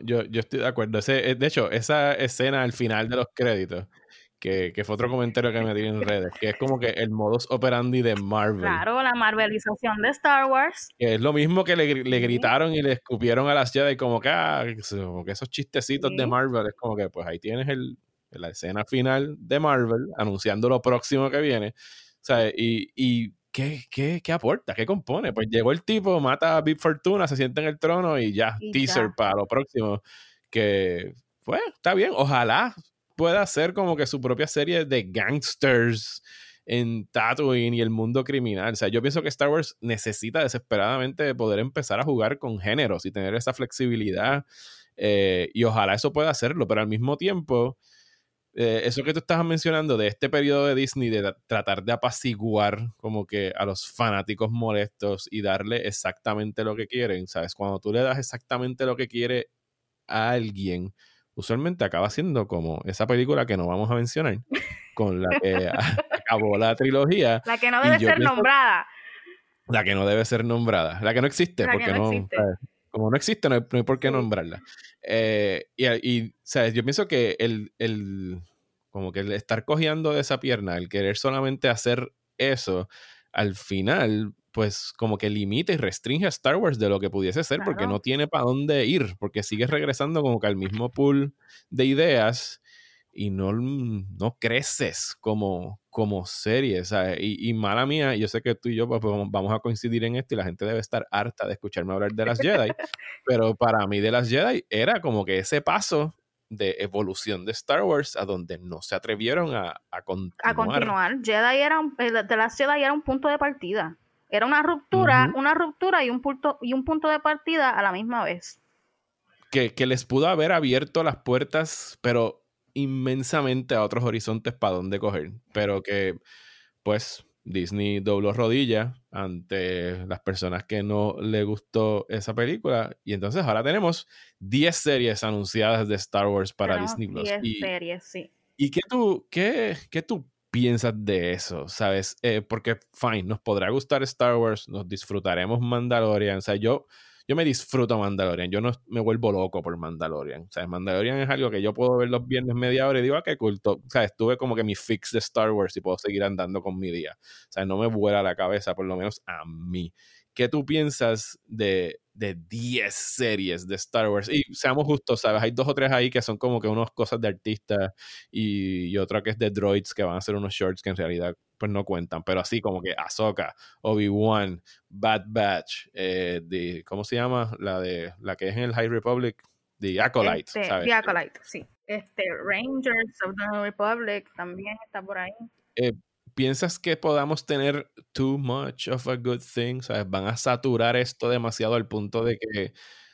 A: Yo, yo estoy de acuerdo. Ese, de hecho, esa escena al final de los créditos que, que, fue otro comentario que me di en redes, que es como que el modus operandi de Marvel.
B: Claro, la marvelización de Star Wars.
A: Que es lo mismo que le, le gritaron y le escupieron a las Jedi, como que, ah, como que esos chistecitos de Marvel, es como que, pues ahí tienes el, la escena final de Marvel, anunciando lo próximo que viene. Sea, y, y ¿qué, qué, qué aporta? ¿Qué compone? Pues llegó el tipo, mata a Big Fortuna, se sienta en el trono y ya, teaser para lo próximo. Que, pues, está bien, ojalá pueda hacer como que su propia serie de gangsters en Tatooine y el mundo criminal. O sea, yo pienso que Star Wars necesita desesperadamente poder empezar a jugar con géneros y tener esa flexibilidad. Eh, y ojalá eso pueda hacerlo, pero al mismo tiempo, eh, eso que tú estabas mencionando de este periodo de Disney, de tratar de apaciguar como que a los fanáticos molestos y darle exactamente lo que quieren, ¿sabes? Cuando tú le das exactamente lo que quiere a alguien, usualmente acaba siendo como esa película que no vamos a mencionar, con la que (laughs) acabó la trilogía.
B: La que no debe ser nombrada.
A: La que no debe ser nombrada, la que no existe, porque no, como no existe, no hay, por qué nombrarla. Eh, y, y ¿sabes? yo pienso que el, el, como que el estar cojeando de esa pierna, el querer solamente hacer eso, al final pues como que limita y restringe a Star Wars de lo que pudiese ser porque no tiene para dónde ir, porque sigue regresando como que al mismo pool de ideas y no, no creces como, como serie, Y, y, mala mía, yo sé que tú y yo pues, vamos a coincidir en esto y la gente debe estar harta de escucharme hablar de las Jedi, (laughs) pero para mí de las Jedi era como que ese paso de evolución de Star Wars a donde no se atrevieron a, a continuar.
B: A continuar. Jedi era, de las Jedi era un punto de partida. Era una ruptura, una ruptura y un punto, y un punto de partida a la misma vez.
A: Que, que, les pudo haber abierto las puertas, pero inmensamente a otros horizontes para dónde coger. Pero que, pues, Disney dobló rodilla ante las personas que no le gustó esa película. Y entonces ahora tenemos 10 series anunciadas de Star Wars para Disney Plus.
B: 10 series, sí.
A: ¿Y qué tú, qué, qué tú piensas de eso? ¿Sabes? Eh, porque, fine, nos podrá gustar Star Wars, nos disfrutaremos Mandalorian. O sea, yo, yo me disfruto Mandalorian. Yo no me vuelvo loco por Mandalorian. O sea, Mandalorian es algo que yo puedo ver los viernes media hora y digo, ah, qué culto. O sea, estuve como que mi fix de Star Wars y puedo seguir andando con mi día. O sea, no me vuela la cabeza, por lo menos a mí. ¿Qué tú piensas de, de 10 series de Star Wars. Y seamos justos, ¿sabes? Hay dos o tres ahí que son como que unas cosas de artistas y, otra que es de droids que van a ser unos shorts que en realidad pues no cuentan, pero así como que Ahsoka, Obi-Wan, Bad Batch, eh, de, ¿cómo se llama? La de la que es en el High Republic, The Acolyte,
B: este,
A: ¿sabes?
B: The Acolyte, sí. Este, Rangers of the Republic también está por ahí.
A: Eh, ¿Piensas que podamos tener too much of a good thing? ¿Sabes? Van a saturar esto demasiado al punto de que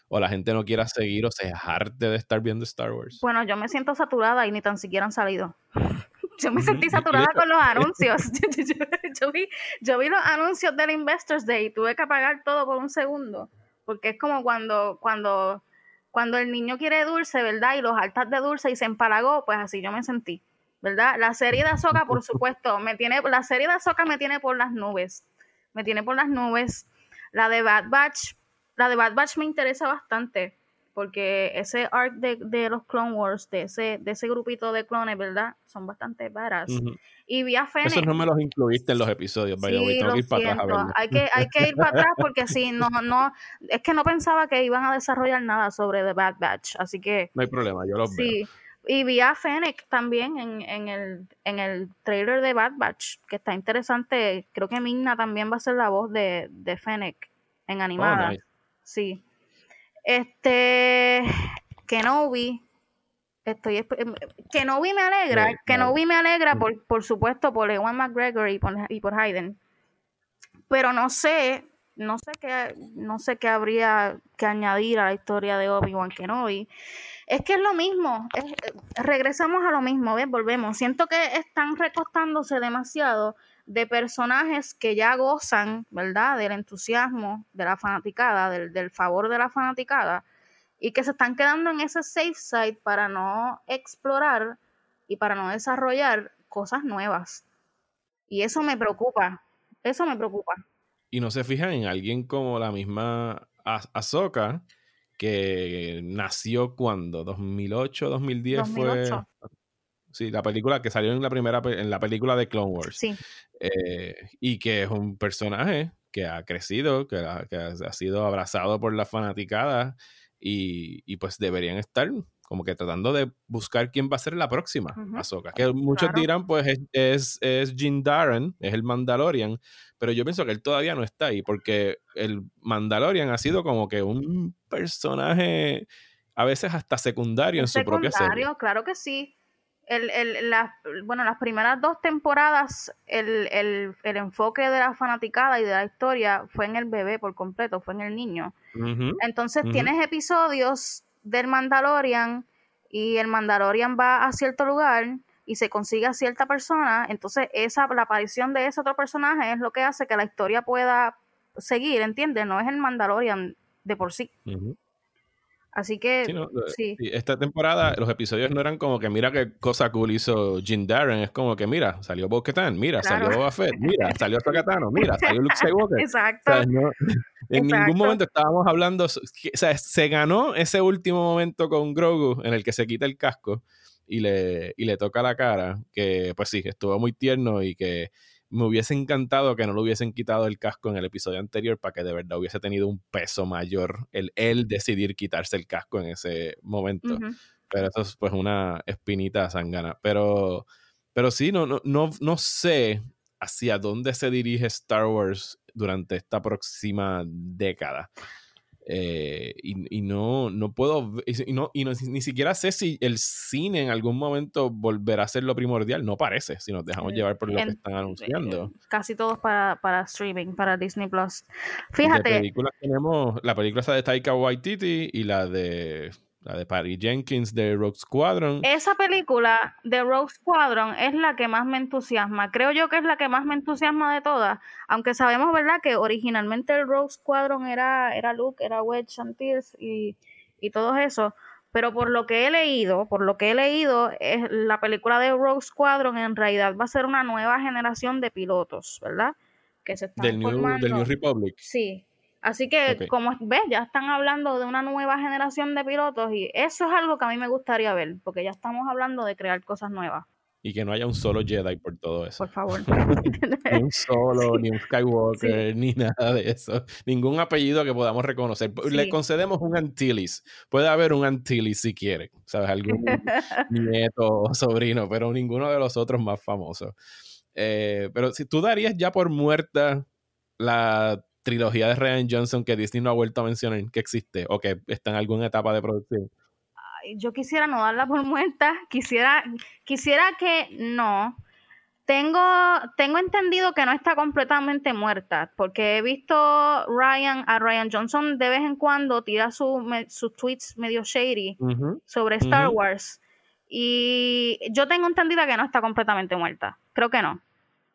A: o la gente no quiera seguir o se jarte de estar viendo Star Wars.
B: Bueno, yo me siento saturada y ni tan siquiera han salido. Yo me sentí saturada con los anuncios. (laughs) Yo, vi, yo vi los anuncios del Investors Day y tuve que apagar todo por un segundo. Porque es como cuando, cuando, cuando el niño quiere dulce, ¿verdad? Y los altas de dulce y se empalagó, pues así yo me sentí. ¿verdad? La serie de Azoka, por (laughs) supuesto, me tiene, la serie de Azoka me tiene por las nubes. Me tiene por las nubes. La de Bad Batch, la de Bad Batch me interesa bastante. Porque ese arc de, los Clone Wars, de ese, de ese grupito de clones, ¿verdad? Son bastante varas. Y vi a Fennec.
A: Esos no me los incluiste en los episodios,
B: sí, Tengo que ir para atrás Hay que, hay que ir para atrás porque sí, no, (laughs) no, es que no pensaba que iban a desarrollar nada sobre The Bad Batch, así que...
A: No hay problema, yo los sí. veo.
B: Y vi a Fennec también en, en, el, en el trailer de Bad Batch, que está interesante. Creo que Minna también va a ser la voz de, de Fennec en animada. Oh, sí. Este. Kenobi. Estoy Kenobi me alegra. Kenobi me alegra, por, por supuesto, por Ewan McGregor y por, y por Hayden. Pero no sé, no sé qué, no sé qué habría que añadir a la historia de Obi-Wan Kenobi. Es que es lo mismo, eh, regresamos a lo mismo, ¿ves? Volvemos. Siento que están recostándose demasiado de personajes que ya gozan, ¿verdad? Del entusiasmo, de la fanaticada, del, del favor de la fanaticada, y que se están quedando en ese safe side para no explorar y para no desarrollar cosas nuevas. Y eso me preocupa, eso me preocupa.
A: Y no se fijan en alguien como la misma Ahsoka, que nació cuando, 2008, 2010 2008. fue... Sí, la película que salió en la primera en la película de Clone Wars.
B: Sí.
A: Eh, y que es un personaje que ha crecido, que ha, que ha sido abrazado por la fanaticada y, y, pues deberían estar como que tratando de buscar quién va a ser la próxima Ahsoka. Que muchos dirán, pues es, es, es Jin Darren, es el Mandalorian, pero yo pienso que él todavía no está ahí, porque el Mandalorian ha sido como que un personaje a veces hasta secundario en su propia serie. Secundario,
B: claro que sí. El, el, bueno, las primeras dos temporadas, el, el, el, enfoque de la fanaticada y de la historia fue en el bebé por completo, fue en el niño. Entonces tienes episodios del Mandalorian y el Mandalorian va a cierto lugar y se consigue a cierta persona, entonces esa la aparición de ese otro personaje es lo que hace que la historia pueda seguir, ¿entiendes? No es el Mandalorian de por sí. Así que sí,
A: Esta temporada los episodios no eran como que mira qué cosa cool hizo Jim Darren, es como que mira, salió bo mira, salió Boba Fett, mira, salió Tokatano, mira, salió Luke Skywalker. (laughs)
B: Exacto.
A: en ningún momento estábamos hablando, o sea, se ganó ese último momento con Grogu en el que se quita el casco y le, y le toca la cara, que pues sí, estuvo muy tierno y que me hubiese encantado que no le hubiesen quitado el casco en el episodio anterior para que de verdad hubiese tenido un peso mayor el él decidir quitarse el casco en ese momento. Pero eso es pues una espinita sangana. Pero, pero sí, no, no, no, no sé hacia dónde se dirige Star Wars durante esta próxima década. Eh, y, no, no puedo, y, no, y ni siquiera sé si el cine en algún momento volverá a ser lo primordial. No parece, si nos dejamos llevar por lo que están anunciando.
B: Casi todos para, para streaming, para Disney Plus. Fíjate. De
A: películas tenemos la película de Taika Waititi y la de la de Patty Jenkins de Rogue Squadron.
B: Esa película de Rogue Squadron es la que más me entusiasma. Creo yo que es la que más me entusiasma de todas. Aunque sabemos, ¿verdad?, que originalmente el Rogue Squadron era, era Luke, era Wedge Antilles y, y todo eso. Pero por lo que he leído, por lo que he leído, es la película de Rogue Squadron en realidad va a ser una nueva generación de pilotos, ¿verdad?
A: Que se están del, New, del New Republic.
B: Sí, Así que, como ves, ya están hablando de una nueva generación de pilotos y eso es algo que a mí me gustaría ver, porque ya estamos hablando de crear cosas nuevas.
A: Y que no haya un solo Jedi por todo eso.
B: Por favor. (laughs)
A: ni un solo, (laughs) ni un Skywalker, ni nada de eso. Ningún apellido que podamos reconocer. Le concedemos un Antilles. Puede haber un Antilles si quiere, ¿sabes? Algún (laughs) nieto o sobrino, pero ninguno de los otros más famosos. Eh, pero si tú darías ya por muerta la trilogía de Ryan Johnson que Disney no ha vuelto a mencionar que existe o que está en alguna etapa de producción?
B: yo quisiera no darla por muerta, quisiera, quisiera que no. Tengo, tengo entendido que no está completamente muerta, porque he visto Ryan, a Ryan Johnson de vez en cuando tira sus tweets medio shady sobre Star Wars. Y yo tengo entendido que no está completamente muerta. Creo que no.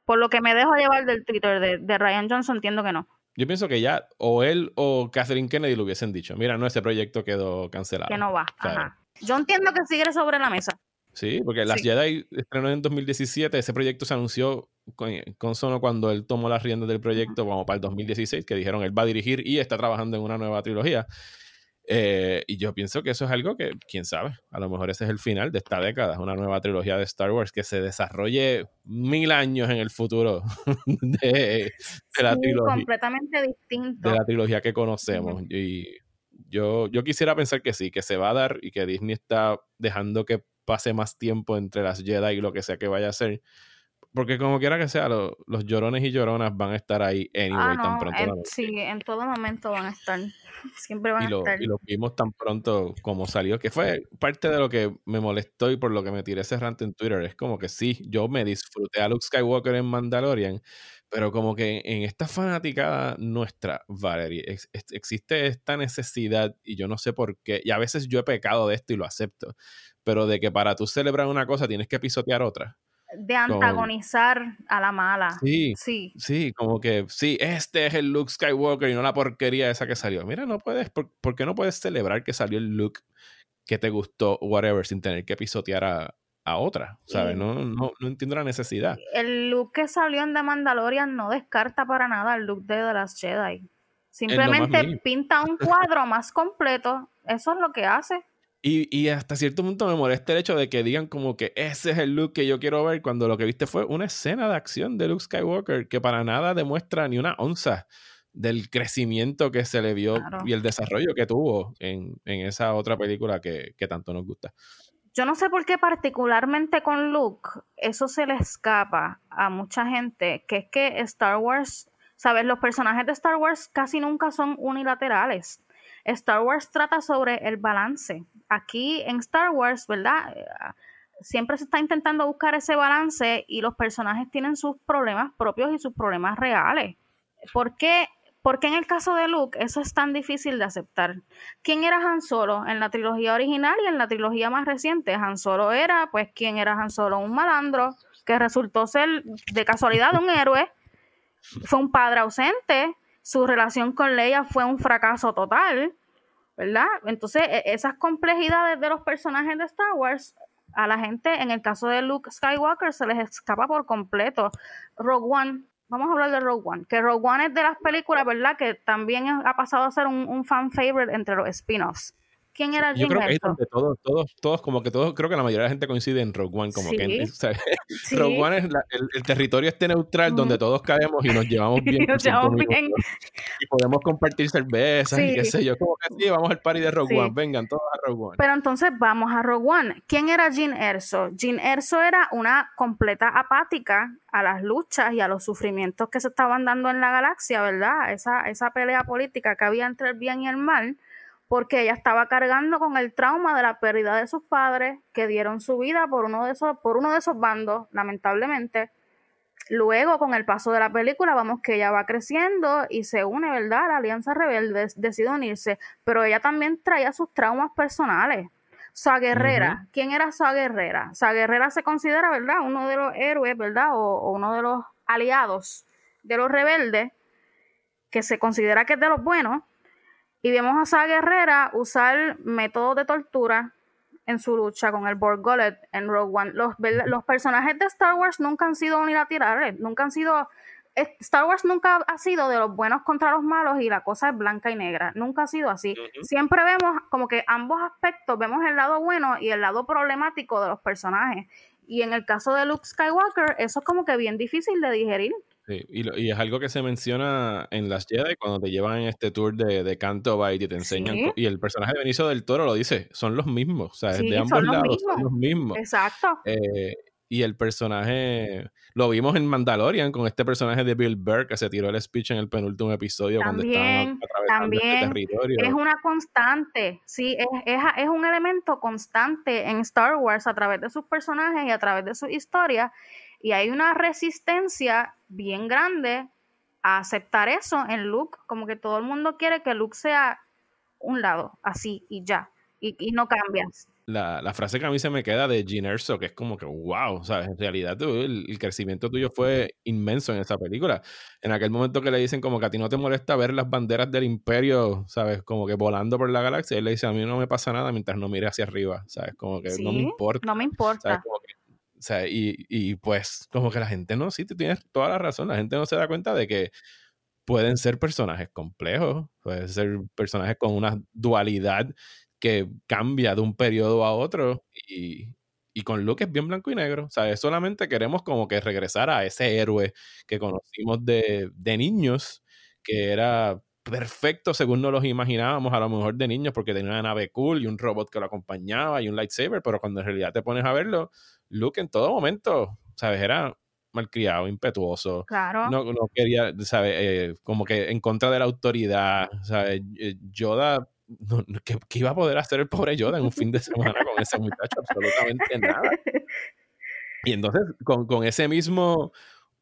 B: Por lo que me dejo llevar del Twitter de, de Ryan Johnson, entiendo que no.
A: Yo pienso que ya o él o Catherine Kennedy lo hubiesen dicho. Mira, no, ese proyecto quedó cancelado.
B: Que no va. Ajá. Yo entiendo que sigue sobre la mesa.
A: Sí, porque Las Jedi estrenó en 2017. Ese proyecto se anunció con, con Sono cuando él tomó las riendas del proyecto, como para el 2016, que dijeron él va a dirigir y está trabajando en una nueva trilogía. Eh, y yo pienso que eso es algo que, quién sabe, a lo mejor ese es el final de esta década, una nueva trilogía de Star Wars que se desarrolle mil años en el futuro (laughs) de, la trilogía.
B: Completamente distinto.
A: De la trilogía que conocemos. Y yo, yo quisiera pensar que sí, que se va a dar y que Disney está dejando que pase más tiempo entre las Jedi y lo que sea que vaya a ser porque como quiera que sea, los llorones y lloronas van a estar ahí anyway,
B: ah,
A: tan pronto.
B: sí, en todo momento van a estar. (laughs) Siempre van
A: a
B: estar.
A: Y lo vimos tan pronto como salió, que fue parte de lo que me molestó y por lo que me tiré ese rant en Twitter. Es como que sí, yo me disfruté a Luke Skywalker en Mandalorian, pero como que en esta fanaticada nuestra, Valerie, existe esta necesidad, y yo no sé por qué, y a veces yo he pecado de esto y lo acepto, pero de que para tú celebrar una cosa tienes que pisotear otra
B: de antagonizar a la mala.
A: Sí, sí. Sí, como que, sí, este es el Luke Skywalker y no la porquería esa que salió. Mira, no puedes, ¿por, qué no puedes celebrar que salió el look que te gustó, whatever, sin tener que pisotear a, a otra, ¿sabes? No, no, no, entiendo la necesidad.
B: El look que salió en The Mandalorian no descarta para nada el look de The Last Jedi. Simplemente pinta un cuadro más completo. Eso es lo que hace.
A: Y, y, hasta cierto punto me molesta el hecho de que digan como que ese es el look que yo quiero ver cuando lo que viste fue una escena de acción de Luke Skywalker que para nada demuestra ni una onza del crecimiento que se le vio y el desarrollo que tuvo en, en esa otra película que, que, tanto nos gusta.
B: Yo no sé por qué particularmente con Luke eso se le escapa a mucha gente, que es que Star Wars, ¿sabes? Los personajes de Star Wars casi nunca son unilaterales. Star Wars trata sobre el balance. Aquí en Star Wars, ¿verdad? Eh, siempre se está intentando buscar ese balance y los personajes tienen sus problemas propios y sus problemas reales. ¿Por qué, en el caso de Luke eso es tan difícil de aceptar? ¿Quién era Han Solo en la trilogía original y en la trilogía más reciente? Han Solo era, pues, ¿quién era Han Solo? Un malandro que resultó ser de casualidad un héroe. Fue un padre ausente, su relación con Leia fue un fracaso total, ¿verdad? Entonces, e, esas complejidades de los personajes de Star Wars, a la gente, en el caso de Luke Skywalker, se les escapa por completo. Rogue One, vamos a hablar de Rogue One, que Rogue One es de las películas, ¿verdad? Que también ha pasado a ser un, un fan favorite entre los spin-offs. ¿Quién era
A: Yo creo que todos, todos, todos, como que todos, creo que la mayoría de la gente coincide en Rogue One, como que (laughs) Rogue One es el, territorio este neutral donde todos caemos y nos llevamos (laughs) bien. nos llevamos bien. (laughs) Y podemos compartir cervezas y qué sé yo, como que sí, vamos al party de Rogue One, vengan todos a Rogue One.
B: Pero entonces vamos a Rogue One. ¿Quién era Jean Erso? Jean Erso era una completa apática a las luchas y a los sufrimientos que se estaban dando en la galaxia, ¿verdad? Esa, esa pelea política que había entre el bien y el mal porque ella estaba cargando con el trauma de la pérdida de sus padres que dieron su vida por uno de esos, por uno de esos bandos, lamentablemente. Luego, con el paso de la película, vamos que ella va creciendo y se une, ¿verdad? La Alianza Rebelde decide unirse, pero ella también traía sus traumas personales. Sa Guerrera, ¿quién era Sa Guerrera? Sa Guerrera se considera, ¿verdad? Uno de los héroes, ¿verdad? o uno de los aliados de los rebeldes, que se considera que es de los buenos, y vemos a esa guerrera usar métodos de tortura en su lucha con el Borg Gullet en Rogue One. Los, los personajes de Star Wars nunca han sido unilaterales, nunca han sido... Star Wars nunca ha sido de los buenos contra los malos y la cosa es blanca y negra. Nunca ha sido así. Siempre vemos como que ambos aspectos, vemos el lado bueno y el lado problemático de los personajes. Y en el caso de Luke Skywalker, eso es como que bien difícil de digerir.
A: Sí, y, es algo que se menciona en las Jedi cuando te llevan en este tour de, de Canto Bight y te enseñan. Y el personaje de Benicio del Toro lo dice: son los mismos. O sea, de ambos lados son los mismos.
B: Exacto.
A: Eh, y el personaje. Lo vimos en Mandalorian con este personaje de Bill Burr que se tiró el speech en el penúltimo episodio cuando estaban atravesando este territorio.
B: Es una constante, sí, es, es, es un elemento constante en Star Wars a través de sus personajes y a través de su historia y hay una resistencia bien grande a aceptar eso en Luke, como que todo el mundo quiere que Luke sea un lado, así y ya, y, no cambias.
A: La, la, frase que a mí se me queda de Gene Erso, que es como que, wow, ¿sabes? En realidad el, el, crecimiento tuyo fue inmenso en esa película. En aquel momento que le dicen como que a ti no te molesta ver las banderas del imperio, ¿sabes? Como que volando por la galaxia, él le dice, a mí no me pasa nada mientras no mire hacia arriba, ¿sabes? Como que no me importa.
B: No me importa.
A: O sea, y, y, pues como que la gente no, sí, tú tienes toda la razón, la gente no se da cuenta de que pueden ser personajes complejos, pueden ser personajes con una dualidad que cambia de un periodo a otro y, y con Luke es bien blanco y negro. Sea, solamente queremos como que regresar a ese héroe que conocimos de, de niños, que era perfecto según nos los imaginábamos a lo mejor de niños porque tenía una nave cool y un robot que lo acompañaba y un lightsaber, pero cuando en realidad te pones a verlo, Luke en todo momento, ¿sabes? Era malcriado, impetuoso.
B: Claro.
A: No, quería, ¿sabes? Eh, como que en contra de la autoridad, ¿sabes? Eh, Yoda, ¿qué, iba a poder hacer el pobre Yoda en un fin de semana con ese muchacho? Absolutamente nada. (laughs) Y entonces, con, con ese mismo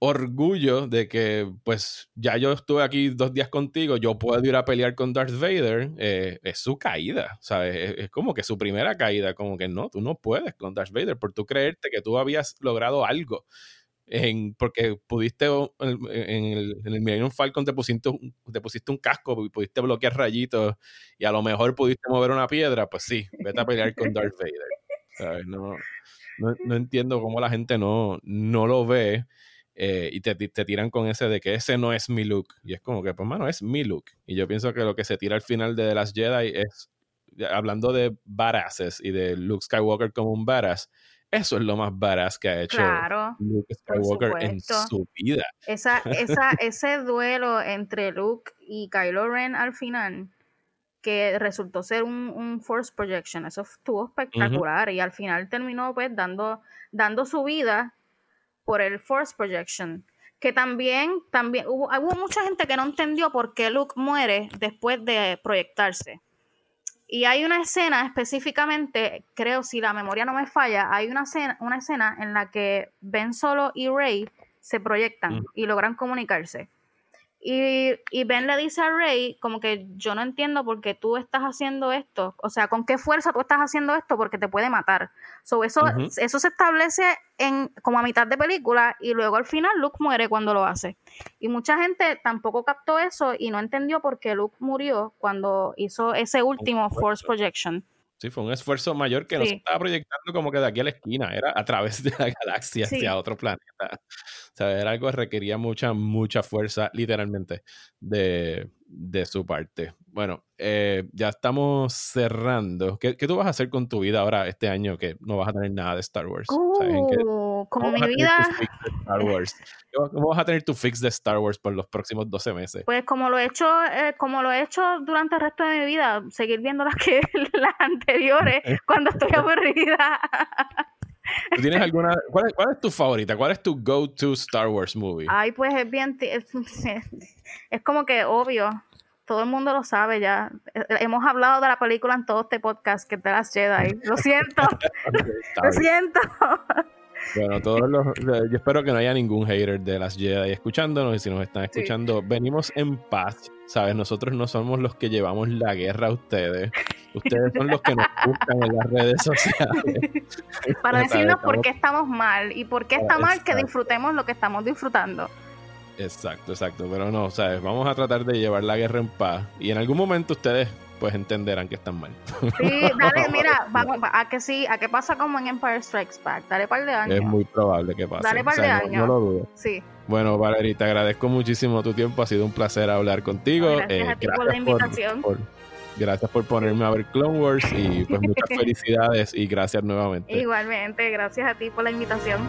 A: orgullo de que, pues, ya yo estuve aquí dos días contigo, yo puedo ir a pelear con Darth Vader, eh, es su caída, ¿sabes? Es, como que su primera caída, como que no, tú no puedes con Darth Vader por tú creerte que tú habías logrado algo. En, porque pudiste en el, en el Falcon te pusiste, un, te pusiste un casco y pudiste bloquear rayitos y a lo mejor pudiste mover una piedra, pues sí, vete a pelear con Darth Vader. No, no, entiendo cómo la gente no, no lo ve eh, y te, te, tiran con ese de que ese no es mi look. Y es como que, pues, mano, es mi look. Y yo pienso que lo que se tira al final de The Last Jedi es, hablando de badasses y de Luke Skywalker como un badass, eso es lo más badass que ha hecho Luke Skywalker en su vida.
B: Esa, (laughs) esa, ese duelo entre Luke y Kylo Ren al final, que resultó ser un, Force Projection, eso estuvo espectacular y al final terminó pues dando, dando su vida por el Force Projection. Que también, también hubo, hubo mucha gente que no entendió por qué Luke muere después de proyectarse. Y hay una escena específicamente, creo si la memoria no me falla, hay una escena, una escena en la que Ben Solo y Rey se proyectan y logran comunicarse. Y, Ben le dice a Rey como que yo no entiendo por qué tú estás haciendo esto, o sea, con qué fuerza tú estás haciendo esto porque te puede matar. So, eso, eso se establece en como a mitad de película y luego al final Luke muere cuando lo hace. Y mucha gente tampoco captó eso y no entendió por qué Luke murió cuando hizo ese último Force Projection.
A: Sí, fue un esfuerzo mayor que no se estaba proyectando como que de aquí a la esquina, era a través de la galaxia hacia otro planeta. O sea, era algo que requería mucha, mucha fuerza, literalmente, de, de su parte. Bueno, eh, ya estamos cerrando. ¿Qué, ¿Qué, tú vas a hacer con tu vida ahora este año que no vas a tener nada de Star Wars?
B: Uh, como mi vida. (laughs)
A: ¿Cómo vas a tener tu fix de Star Wars por los próximos 12 meses?
B: Pues como lo he hecho, eh, como lo he hecho durante el resto de mi vida, seguir viendo las que (laughs) las anteriores cuando estoy (laughs) aburrida.
A: ¿Tú tienes alguna? ¿cuál es, ¿Cuál es, tu favorita? ¿Cuál es tu go-to Star Wars movie?
B: Ay, pues es bien. Es, (laughs) es como que obvio. Todo el mundo lo sabe ya. Hemos hablado de la película en todo este podcast que te las Jedi. Lo siento. (laughs) lo siento. (laughs)
A: Bueno, todos los, yo espero que no haya ningún hater de las Jedi escuchándonos y si nos están escuchando, venimos en paz, ¿sabes? Nosotros no somos los que llevamos la guerra a ustedes. Ustedes son los que nos buscan en las redes sociales. (laughs)
B: Para (laughs) decirnos por qué estamos mal y por qué está mal que disfrutemos lo que estamos disfrutando.
A: Exacto, exacto. Pero no, ¿sabes? Vamos a tratar de llevar la guerra en paz. Y en algún momento ustedes pues entenderán que están mal.
B: Sí, (laughs) dale, mira, vamos, a que sí, a que pasa como en Empire Strikes Back, dale par de años.
A: Es muy probable que pase.
B: Dale par de años.
A: No, lo dudo.
B: Sí.
A: Bueno, Valerie, te agradezco muchísimo tu tiempo, ha sido un placer hablar contigo.
B: Gracias a ti por la invitación.
A: gracias por ponerme a ver Clone Wars y pues muchas (laughs) felicidades y gracias nuevamente.
B: Igualmente, gracias a ti por la invitación.